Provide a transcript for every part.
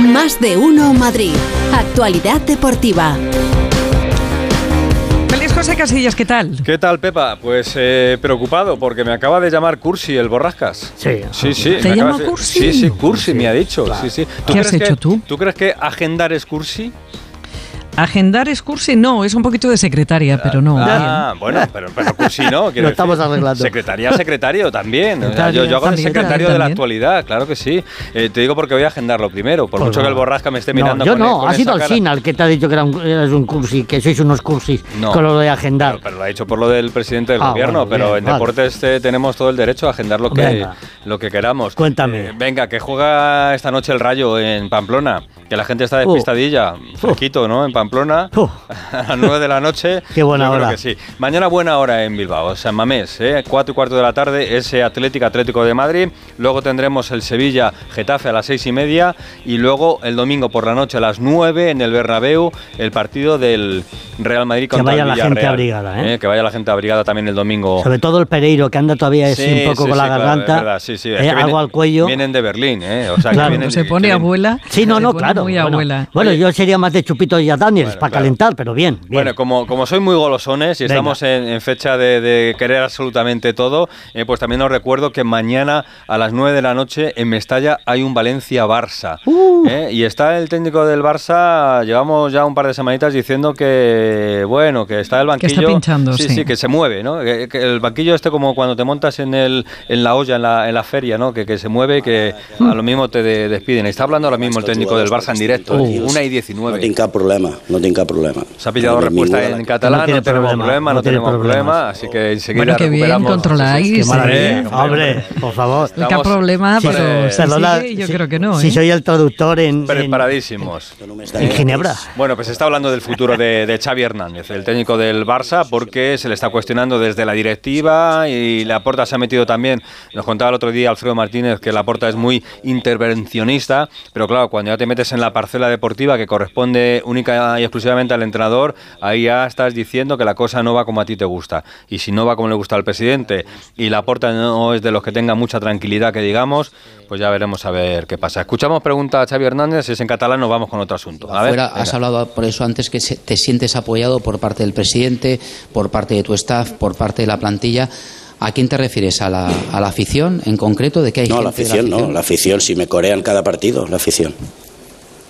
Más de uno Madrid. Actualidad deportiva. Feliz José Casillas, ¿qué tal? ¿Qué tal, Pepa? Pues eh, preocupado porque me acaba de llamar Cursi, el borrascas. Sí. Sí, sí. ¿Te me llama Cursi? Sí, sí, Cursi me ha dicho. Sí, sí. ¿Qué has hecho que- tú? ¿Tú crees que agendar es Cursi? Agendar es cursi, no, es un poquito de secretaria, pero no. Ah, bueno, pero, pero Cursi no. quiero Lo estamos decir. arreglando. Secretaría, secretario también. O sea, yo, yo hago de También, secretario de la también. actualidad, claro que sí. Eh, te digo porque voy a agendarlo primero. Por Pues mucho que el no. borrasca me esté No, mirando yo con, no, con ha sido el cara. SINA el que te ha dicho que era un, eres un cursi, que sois unos cursis No. con lo de agendar. Pero, pero lo ha dicho por lo del presidente del Ah, gobierno, bueno, pero bien, en vale. deportes eh, tenemos todo el derecho a agendar lo que, Venga. lo que queramos. Cuéntame. Eh, venga, que juega esta noche el Rayo en Pamplona, que la gente está despistadilla, fresquito, ¿no? En Pamplona, Uh. a las 9 de la noche. Qué buena yo creo hora. que sí. Mañana buena hora en Bilbao, San Mamés, ¿eh? 4 y cuarto de la tarde, ese Atlético Atlético de Madrid. Luego tendremos el Sevilla Getafe a las 6 y media y luego el domingo por la noche a las 9 en el Bernabéu el partido del Real Madrid Que contra vaya el la gente Villarreal, abrigada, ¿eh? Que vaya la gente abrigada también el domingo. Sobre todo el Pereiro, que anda todavía así Sí, un poco sí, con la claro, garganta, es verdad, sí, sí, es eh, que algo vienen- al cuello. Vienen de Berlín, ¿eh? O sea, que Claro. vienen Cuando se pone que vienen- abuela. Sí, no, no, claro. Muy bueno, abuela. Bueno, yo sería más de Chupito y a Bueno, para claro. calentar, pero bien. bien. Bueno, como, como soy muy golosones y Venga. estamos en, en fecha de, de querer absolutamente todo, eh, pues también os recuerdo que mañana a las 9 de la noche en Mestalla hay un Valencia-Barça. Uh. ¿eh? Y está el técnico del Barça, llevamos ya un par de semanitas diciendo que, bueno, que está el Que está banquillo. pinchando, sí, sí. sí, que se mueve, ¿no? Que, que el banquillo este como cuando te montas en, el, en la olla, en la, en la feria, ¿no? Que, que se mueve y que a lo mismo te de- despiden. Está hablando ahora mismo el técnico del Barça en directo, Uh. una y No 19. tinc cap problema, no tinc cap problema. Se ha pillado No, respuesta en la- catalán, No no, tiene tenemos problema, problema, no no, tenemos problemas. problema, así que enseguida Bueno, qué bien, controláis. Qué Sí, maravilla. sí. Hombre, por favor. Estamos- problema, Sí, pero sigue, yo creo que no. Si ¿eh? soy el traductor en, en, Preparadísimos. en Ginebra. Bueno, pues se está hablando del futuro de, de Xavi Hernández, el técnico del Barça, porque se le está cuestionando desde la directiva y la Porta se ha metido también. Nos contaba el otro día Alfredo Martínez que la Porta es muy intervencionista, pero claro, cuando ya te metes en la parcela deportiva que corresponde única y exclusivamente al entrenador, ahí ya estás diciendo que la cosa no va como a ti te gusta. Y si no va como le gusta al presidente y la Porta no es de los que tenga mucha tranquilidad, que digamos, pues ya veremos a ver qué pasa. Escuchamos pregunta a Xavi Hernández, si es en catalán nos vamos con otro asunto. A ver, Fuera, has hablado por eso antes que se- te sientes apoyado por parte del presidente, por parte de tu staff, por parte de la plantilla. ¿A quién te refieres? ¿A la, a la afición en concreto? ¿De que hay No, gente la de afición no, la afición, si me corean cada partido, la afición.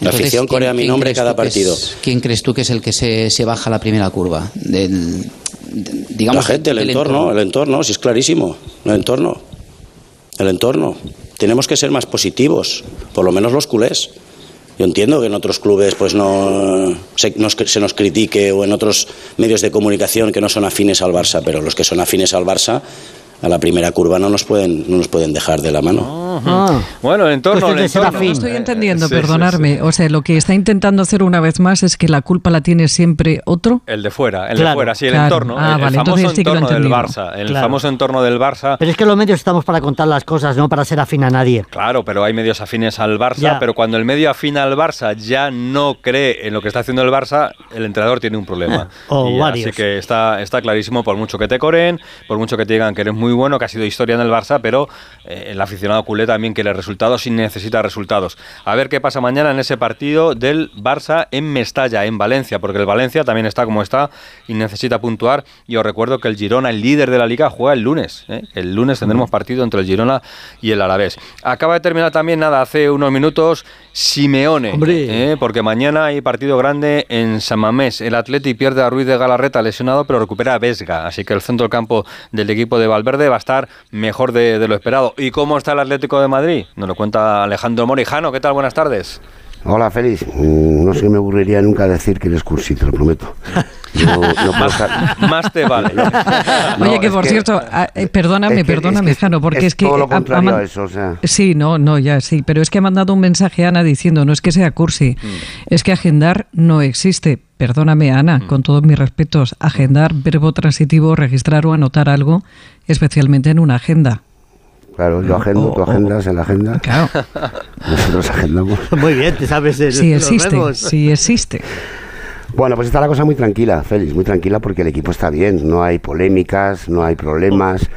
La Entonces, afición ¿quién- corea mi nombre cada partido. es- ¿Quién crees tú que es el que se, se baja la primera curva? Del, de- digamos, la gente, el entorno, el entorno, si es clarísimo, el entorno. El entorno. Tenemos que ser más positivos, por lo menos los culés. Yo entiendo que en otros clubes pues no se nos, se nos critique o en otros medios de comunicación que no son afines al Barça, pero los que son afines al Barça a la primera curva no nos pueden no nos pueden dejar de la mano. Ah. Bueno, el el de ser entorno. afín. No estoy entendiendo, Sí, sí, perdonarme. sí. O sea, lo que está intentando hacer una vez más es que la culpa la tiene siempre otro. El de fuera, el de Claro, fuera, sí, el claro. entorno. Ah, el, el vale, famoso sí lo he entorno del. Barça. El Claro. famoso entorno del Barça. Pero es que los medios estamos para contar las cosas, no para ser afín a nadie. Claro, pero hay medios afines al Barça, Ya. pero cuando el medio afina al Barça ya no cree en lo que está haciendo el Barça, el entrenador tiene un problema. O Y varios. Así que está, está clarísimo, por mucho que te coreen, por mucho que te digan que eres muy bueno, que ha sido historia en el Barça, pero eh, el aficionado culé también quiere resultados y necesita resultados. A ver qué pasa mañana en ese partido del Barça en Mestalla, en Valencia, porque el Valencia también está como está y necesita puntuar. Y os recuerdo que el Girona, el líder de la liga, juega el lunes. ¿eh? El lunes tendremos partido entre el Girona y el Alavés. Acaba de terminar también, nada, hace unos minutos, Simeone. ¿eh? Porque mañana hay partido grande en San Mamés. El Atleti pierde a Ruiz de Galarreta lesionado, pero recupera a Vesga. Así que el centro del campo del equipo de Valverde va a estar mejor de, de lo esperado. ¿Y cómo está el Atlético de Madrid? Nos lo cuenta Alejandro Morijano. ¿Qué tal? Buenas tardes. Hola, Félix. Mm, No se me aburriría nunca decir que eres cursi, te lo prometo. Yo no puedo Más, estar- más te vale. No, Oye, que por que- cierto, eh, perdóname, es que- perdóname, es que Jano, porque es es, que... todo lo ha contrario a eso, o sea. Sí, no, no, ya sí, pero es que ha mandado un mensaje a Ana diciendo, no es que sea cursi, Mm. es que agendar no existe. Perdóname, Ana, Mm. con todos mis respetos, agendar, verbo transitivo, registrar o anotar algo, especialmente en una agenda. Claro, yo agendo, tú agendas en la agenda. Claro, Nosotros agendamos. Muy bien, te sabes el, sí existe, sí existe. Bueno, pues está la cosa muy tranquila, Félix, muy tranquila porque el equipo está bien. No hay polémicas, no hay problemas.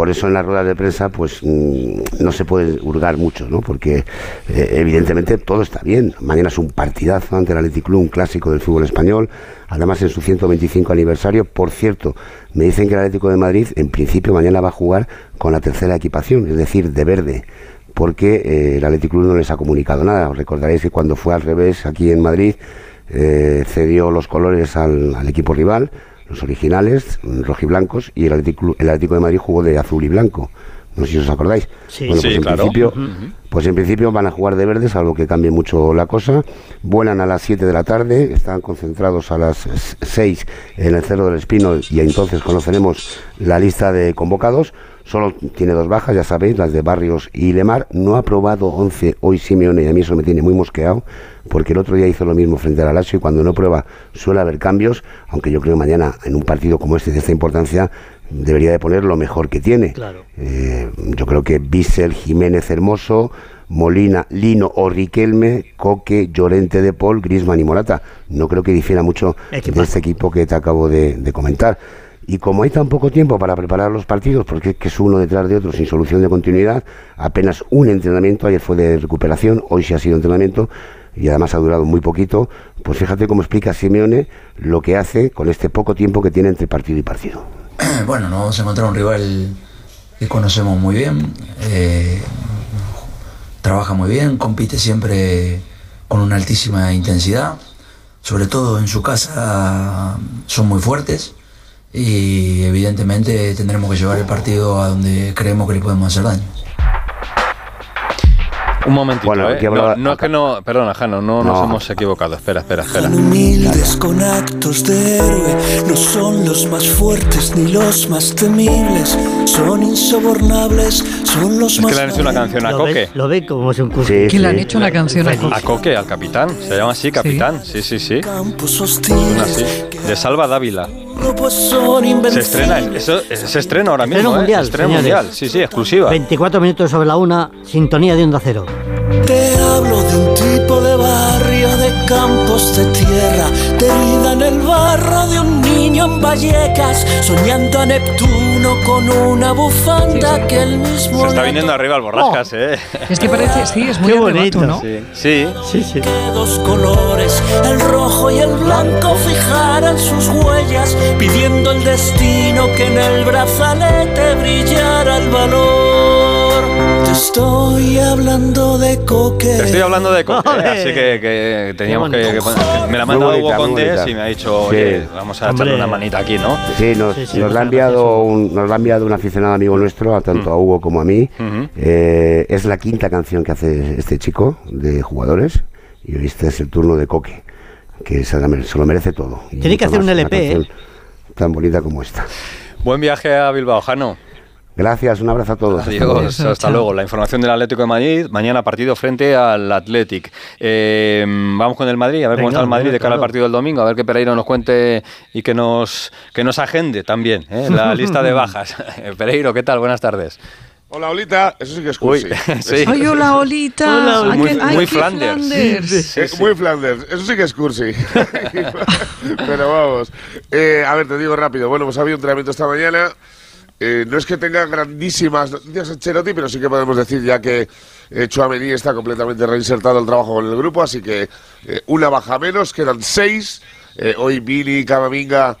Por eso en las ruedas de prensa pues mm, no se puede hurgar mucho, ¿no? Porque eh, evidentemente todo está bien. Mañana es un partidazo ante el Athletic un clásico del fútbol español, además en su 125 aniversario. Por cierto, me dicen que el Atlético de Madrid en principio mañana va a jugar con la tercera equipación, es decir, de verde porque eh, el Athletic no les ha comunicado nada. Os recordaréis que cuando fue al revés aquí en Madrid eh, cedió los colores al equipo rival, los originales, rojiblancos, y el Atlético, el de Madrid jugó de azul y blanco. No sé si os acordáis. Sí. bueno, Sí, pues, en claro. principio, pues en principio van a jugar de verde, salvo que cambie mucho la cosa. Vuelan a las 7 de la tarde, están concentrados a las 6 en el Cerro del Espino y entonces conoceremos la lista de convocados. Solo tiene dos bajas, ya sabéis, las de Barrios y Lemar. No ha probado 11 hoy Simeone y a mí eso me tiene muy mosqueado, porque el otro día hizo lo mismo frente al Lazio y cuando no prueba suele haber cambios, aunque yo creo que mañana en un partido como este de esta importancia debería de poner lo mejor que tiene. Claro. Eh, yo creo que Bissell, Jiménez Hermoso, Molina, Lino o Riquelme, Coque, Llorente de Paul, Grisman y Morata. No creo que difiera mucho Equipazo. de este equipo que te acabo de, de comentar. Y como hay tan poco tiempo para preparar los partidos, porque es que es uno detrás de otro sin solución de continuidad, apenas un entrenamiento, ayer fue de recuperación, hoy sí ha sido entrenamiento, y además ha durado muy poquito, pues fíjate cómo explica Simeone lo que hace con este poco tiempo que tiene entre partido y partido. Bueno, nos vamos a encontrar un rival que conocemos muy bien, eh, trabaja muy bien, compite siempre con una altísima intensidad, sobre todo en su casa son muy fuertes y evidentemente tendremos que llevar el partido a donde creemos que le podemos hacer daño. Un momentito, Bueno, ¿eh? no, no es que no... Perdona, Jano, no, nos No. hemos equivocado. Espera, espera, espera. Tan humildes con actos de héroe, no son los más fuertes ni los más temibles, son insobornables, son los Es más que le han hecho una canción a ¿Lo Coque. ves? ¿Lo ves como es un curso? Sí, Que le han sí. hecho una canción a A Coque. Al capitán. Se llama así, capitán. Sí, sí, sí. campos Una hostiles. así. De Salva Dávila. Se estrena, eso, se estrena ahora mismo. Estreno ¿eh? mundial, Estreno señores. mundial. Sí, sí, exclusiva. 24 minutos sobre la una, sintonía de onda cero. Te hablo de un tipo de barrio de campos de tierra, de vida en el barro de un niño en Vallecas, soñando a Neptuno con una bufanda que él mismo Se está viniendo arriba el borrascas, ¿eh? Es que parece, sí, es muy Qué bonito. ¿no? Sí, sí. Sí, sí. que dos colores, el rojo y el blanco, fijaran sus huellas, pidiendo el destino que en el brazalete brillara el valor. Hablando de coque. Te estoy hablando de Coque, Ole. así que, que teníamos que, que poner- Me la ha mandado Hugo Condés y me ha dicho, Sí. oye, vamos a echarle una manita aquí, ¿no? Sí, nos, Sí, sí, nos la ha enviado un, nos la ha enviado un aficionado amigo nuestro, a tanto a Hugo como a mí. Ujú. Eh, es la quinta canción que hace este chico de jugadores y hoy este es el turno de Coque, que se, se lo merece todo. Tiene que hacer un LP, ¿eh? Tan bonita como esta. Buen viaje a Bilbao, Jano. Gracias, un abrazo a todos. Hasta. Adiós, hasta Chao. luego. La información del Atlético de Madrid, mañana partido frente al Athletic. Eh, vamos con el Madrid, a ver cómo Venga, está el Madrid de cara al partido del domingo, a ver que Pereiro nos cuente y que nos, que nos agende también ¿eh? la lista de bajas. Pereiro, ¿qué tal? Buenas tardes. Hola, Olita. Eso sí que es Uy, cursi. sí. Ay, hola, Olita. Hola, Olita. Muy- ay, muy Flanders. Flanders. Eh, Muy Flanders, eso sí que es cursi. Pero vamos. Eh, a ver, te digo rápido. Bueno, pues había un entrenamiento esta mañana. Eh, no es que tenga grandísimas noticias Ancelotti, pero sí que podemos decir ya que eh, está completamente reinsertado el trabajo con el grupo, así que eh, una baja menos, quedan seis. Eh, hoy Billy, Camavinga,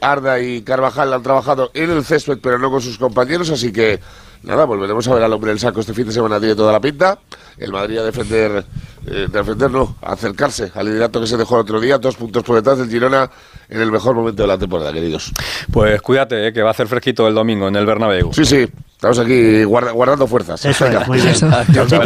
Arda y Carvajal han trabajado en el césped, pero no con sus compañeros, así que nada, volveremos a ver al hombre del saco este fin de semana, tiene toda la pinta. El Madrid a defender, eh, defender no, a acercarse al liderato que se dejó el otro día, dos puntos por detrás del Girona en el mejor momento de la temporada, queridos. Pues cuídate, ¿eh? que va a hacer fresquito el domingo en el Bernabéu. Sí, sí, estamos aquí guarda- guardando fuerzas. Eso es, muy bien.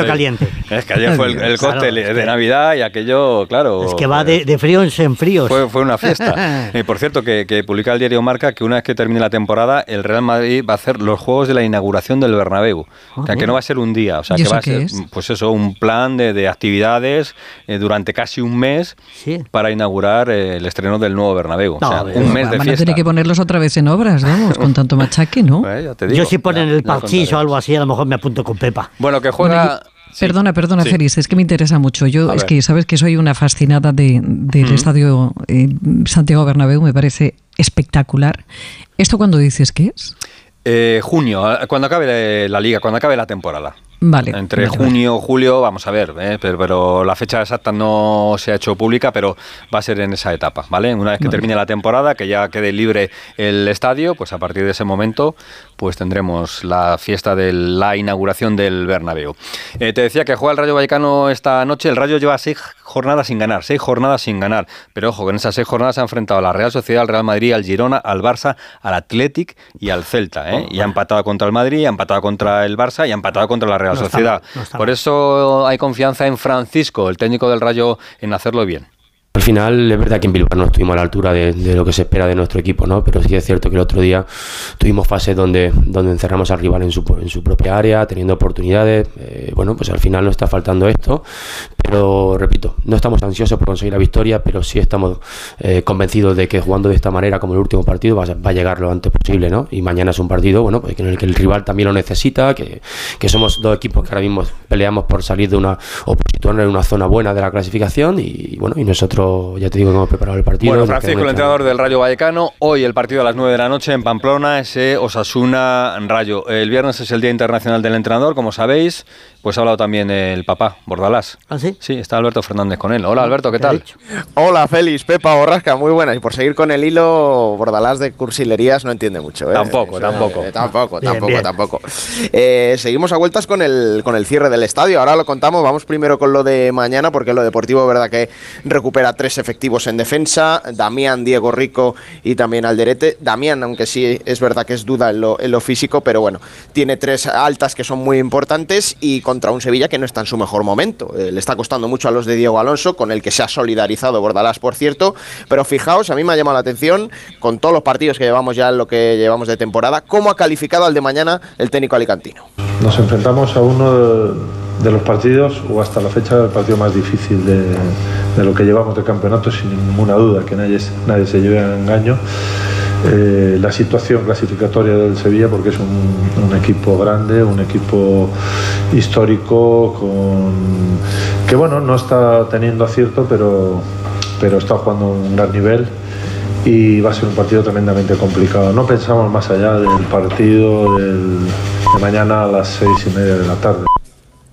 Caliente. Es que ayer fue el, el Claro, cóctel es de que- Navidad y aquello, claro. Es que va de, de fríos en fríos. Fue, fue una fiesta. Y por cierto, que, que publica el diario Marca que una vez que termine la temporada, el Real Madrid va a hacer los juegos de la inauguración del Bernabéu. O sea, que no va a ser un día. O sea, ¿Y que eso va a ser, es? pues eso, un plan de, de actividades eh, durante casi un mes Sí. para inaugurar eh, el estreno del nuevo Bernabéu. No, o sea, un mes de Van a fiesta. tener que ponerlos otra vez en obras, vamos, con tanto machaque, ¿no? Eh, ya te digo, Yo si ponen ya- el parchís o algo así, a lo mejor me apunto con Pepa. Bueno, que juega... Sí. Perdona, perdona, Sí. Es que me interesa mucho. Yo A es ver. que sabes que soy una fascinada de, del estadio eh, Santiago Bernabéu, me parece espectacular. ¿Esto cuando dices qué es? Eh, junio, cuando acabe la liga, cuando acabe la temporada. Vale. Entre vale, junio y julio, vamos a ver, ¿eh? pero, pero la fecha exacta no se ha hecho pública, pero va a ser en esa etapa, ¿vale? Una vez que Vale. termine la temporada, que ya quede libre el estadio, pues a partir de ese momento, pues tendremos la fiesta de la inauguración del Bernabéu. Eh, te decía que juega el Rayo Vallecano esta noche. El Rayo lleva seis jornadas sin ganar, seis jornadas sin ganar. Pero ojo, que en esas seis jornadas se ha enfrentado a la Real Sociedad, al Real Madrid, al Girona, al Barça, al Athletic y al Celta. ¿eh? Y ha empatado contra el Madrid, ha empatado contra el Barça y ha empatado contra la Real No está Sociedad. mal, no está Por eso hay confianza en Francisco, el técnico del Rayo, en hacerlo bien. Al final es verdad que en Bilbao no estuvimos a la altura de, de lo que se espera de nuestro equipo, ¿no? Pero sí es cierto que el otro día tuvimos fases donde, donde encerramos al rival en su, en su propia área, teniendo oportunidades. Eh, bueno, pues al final nos está faltando esto. Pero repito, no estamos ansiosos por conseguir la victoria, pero sí estamos eh, convencidos de que jugando de esta manera, como el último partido, va, a- va a llegar lo antes posible, ¿no? Y mañana es un partido, bueno, pues en el que el rival también lo necesita, que, que somos dos equipos que ahora mismo peleamos por salir de una o por situarnos en una zona buena de la clasificación y bueno, y nosotros ya te digo que hemos preparado el partido. Bueno, Francisco, el entrenador del Rayo Vallecano, hoy el partido a las 9 de la noche en Pamplona, ese Osasuna-Rayo. El viernes es el Día Internacional del Entrenador, como sabéis, pues ha hablado también el papá, Bordalás. ¿Ah, sí? Sí, está Alberto Fernández con él. Hola Alberto, ¿qué ¿Qué ha tal? Hola, Félix, Pepa, Borrasca, muy buenas. Y por seguir con el hilo, Bordalás de cursilerías no entiende mucho. ¿eh? Tampoco, tampoco. eh, tampoco, Bien, tampoco, bien. tampoco. Eh, seguimos a vueltas con el, con el cierre del estadio. Ahora lo contamos. Vamos primero con lo de mañana, porque lo deportivo, verdad que recupera tres efectivos en defensa: Damián, Diego Rico y también Alderete. Damián, aunque sí es verdad que es duda en lo, en lo físico, pero bueno, tiene tres altas que son muy importantes y contra un Sevilla que no está en su mejor momento. Eh, le está costando mucho a los de Diego Alonso, con el que se ha solidarizado Bordalás, por cierto. Pero fijaos, a mí me ha llamado la atención, con todos los partidos que llevamos ya en lo que llevamos de temporada, cómo ha calificado al de mañana el técnico alicantino. Nos enfrentamos a uno de, los partidos, o hasta la fecha, el partido más difícil de, lo que llevamos de campeonato, sin ninguna duda, que nadie, nadie se lleve a engaño. Eh, la situación clasificatoria del Sevilla, porque es un equipo grande, un equipo histórico, con, que bueno, no está teniendo acierto, pero, pero está jugando un gran nivel y va a ser un partido tremendamente complicado. No pensamos más allá del partido de mañana a las seis y media de la tarde.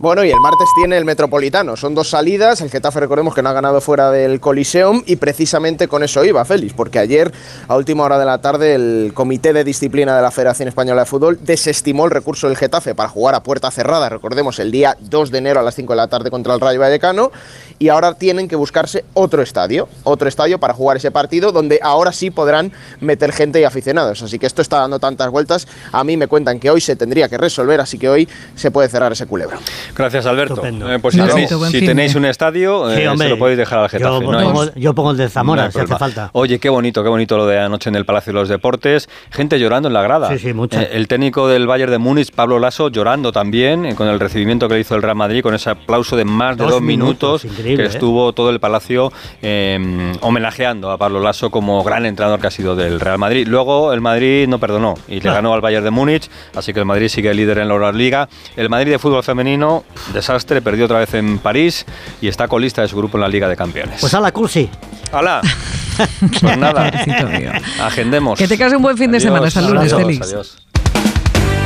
Bueno, y el martes tiene el Metropolitano. Son dos salidas. El Getafe, recordemos que no ha ganado fuera del Coliseum. Y precisamente con eso iba, Félix. Porque ayer, a última hora de la tarde, el Comité de Disciplina de la Federación Española de Fútbol desestimó el recurso del Getafe para jugar a puerta cerrada. Recordemos, el día 2 de enero a las 5 de la tarde contra el Rayo Vallecano. Y ahora tienen que buscarse otro estadio. Otro estadio para jugar ese partido, donde ahora sí podrán meter gente y aficionados. Así que esto está dando tantas vueltas. A mí me cuentan que hoy se tendría que resolver. Así que hoy se puede cerrar ese culebro. Gracias Alberto. Eh, pues si, tenéis, si tenéis un estadio, Sí, eh, hombre. se lo podéis dejar al Getafe. Yo, no pongo, yo pongo el de Zamora, si hace falta. Oye, qué bonito, qué bonito lo de anoche en el Palacio de los Deportes. Gente llorando en la grada. Sí, sí, mucha. Eh, el técnico del Bayern de Múnich, Pablo Lasso, llorando también eh, con el recibimiento que le hizo el Real Madrid, con ese aplauso de más de Dos dos minutos, que estuvo todo el Palacio eh, homenajeando a Pablo Lasso como gran entrenador que ha sido del Real Madrid. Luego el Madrid no perdonó y le ganó al Bayern de Múnich, así que el Madrid sigue líder en la Euroliga. El Madrid de fútbol femenino, desastre, perdió otra vez en París y está colista de su grupo en la Liga de Campeones. Pues a la cursi. ¡Hala! Pues nada, agendemos. Que te un buen fin de semana. Hasta el lunes, adiós, Félix. adiós.